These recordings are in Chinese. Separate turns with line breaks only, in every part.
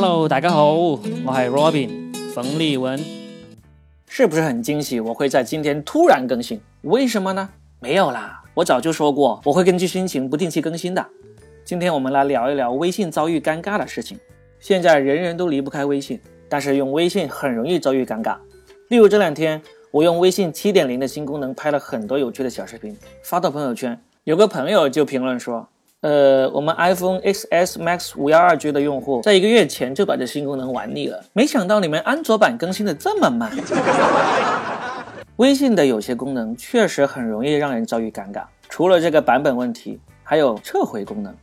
Hello，大家好，我系 Robin 冯立文，
是不是很惊喜？我会在今天突然更新，为什么呢？没有啦，我早就说过我会根据心情不定期更新的。今天我们来聊一聊微信遭遇尴尬的事情。现在人人都离不开微信，但是用微信很容易遭遇尴尬。例如这两天，我用微信七点零的新功能拍了很多有趣的小视频，发到朋友圈，有个朋友就评论说。呃，我们 iPhone XS Max 五幺二 G 的用户在一个月前就把这新功能玩腻了，没想到你们安卓版更新的这么慢。微信的有些功能确实很容易让人遭遇尴尬，除了这个版本问题，还有撤回功能。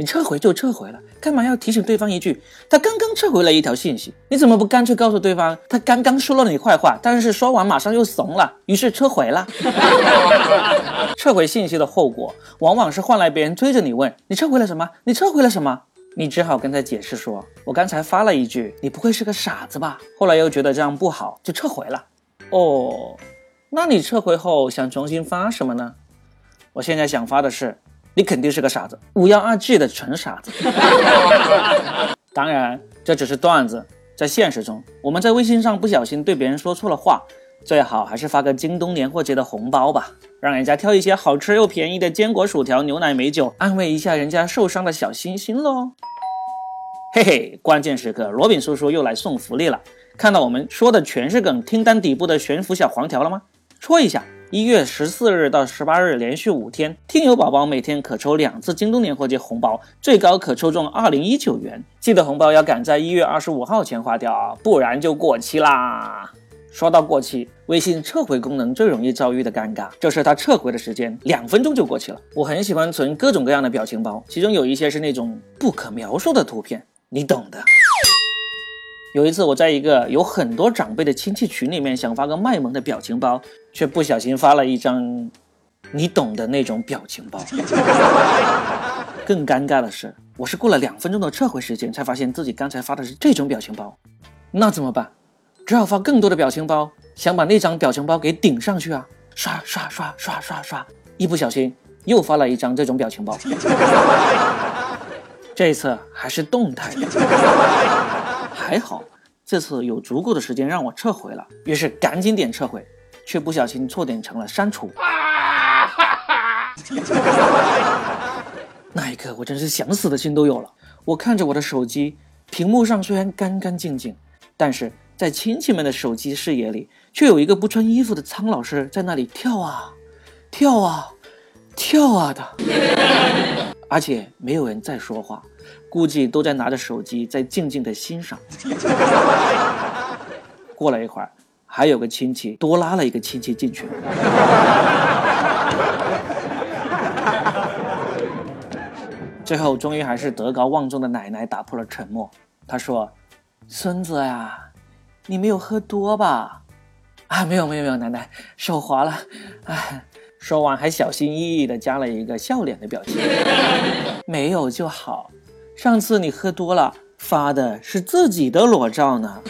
你撤回就撤回了，干嘛要提醒对方一句他刚刚撤回了一条信息？你怎么不干脆告诉对方他刚刚说了你坏话，但是说完马上又怂了，于是撤回了。撤回信息的后果往往是换来别人追着你问你撤回了什么？你撤回了什么？你只好跟他解释说，我刚才发了一句，你不会是个傻子吧？后来又觉得这样不好，就撤回了。哦，那你撤回后想重新发什么呢？我现在想发的是。你肯定是个傻子，五幺二 G 的纯傻子。当然，这只是段子。在现实中，我们在微信上不小心对别人说错了话，最好还是发个京东年货节的红包吧，让人家挑一些好吃又便宜的坚果、薯条、牛奶、美酒，安慰一下人家受伤的小心心喽。嘿嘿，关键时刻，罗宾叔叔又来送福利了。看到我们说的全是梗听单底部的悬浮小黄条了吗？戳一下。一月十四日到十八日连续五天，听友宝宝每天可抽两次京东年货节红包，最高可抽中二零一九元。记得红包要赶在一月二十五号前花掉啊，不然就过期啦。说到过期，微信撤回功能最容易遭遇的尴尬，就是它撤回的时间两分钟就过期了。我很喜欢存各种各样的表情包，其中有一些是那种不可描述的图片，你懂的。有一次，我在一个有很多长辈的亲戚群里面，想发个卖萌的表情包，却不小心发了一张你懂的那种表情包。更尴尬的是，我是过了两分钟的撤回时间，才发现自己刚才发的是这种表情包。那怎么办？只好发更多的表情包，想把那张表情包给顶上去啊！刷刷刷刷刷刷，一不小心又发了一张这种表情包。这一次还是动态的。还好，这次有足够的时间让我撤回了，于是赶紧点撤回，却不小心错点成了删除。那一刻，我真是想死的心都有了。我看着我的手机，屏幕上虽然干干净净，但是在亲戚们的手机视野里，却有一个不穿衣服的苍老师在那里跳啊跳啊跳啊的，而且没有人在说话。估计都在拿着手机在静静的欣赏。过了一会儿，还有个亲戚多拉了一个亲戚进去。最后，终于还是德高望重的奶奶打破了沉默。她说：“孙子呀，你没有喝多吧？”“啊，没有，没有，没有，奶奶手滑了。”哎，说完还小心翼翼的加了一个笑脸的表情。“没有就好。”上次你喝多了发的是自己的裸照呢。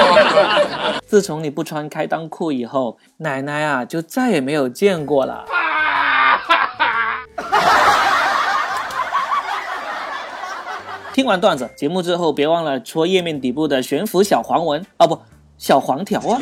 自从你不穿开裆裤以后，奶奶啊就再也没有见过了。听完段子，节目之后别忘了戳页面底部的悬浮小黄文啊，不，小黄条啊。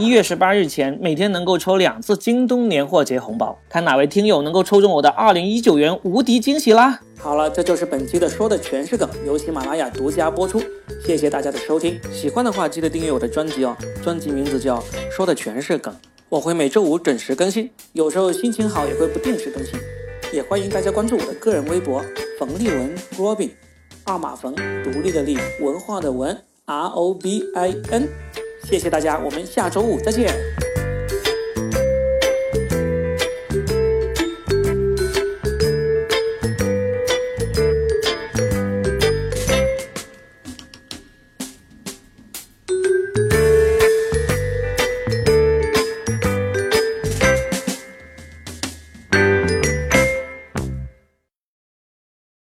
一月十八日前，每天能够抽两次京东年货节红包，看哪位听友能够抽中我的二零一九元无敌惊喜啦！好了，这就是本期的说的全是梗，由喜马拉雅独家播出，谢谢大家的收听。喜欢的话记得订阅我的专辑哦，专辑名字叫说的全是梗，我会每周五准时更新，有时候心情好也会不定时更新，也欢迎大家关注我的个人微博冯立文 Robin，二马冯，独立的立，文化的文 R O B I N。谢谢大家，我们下周五再见。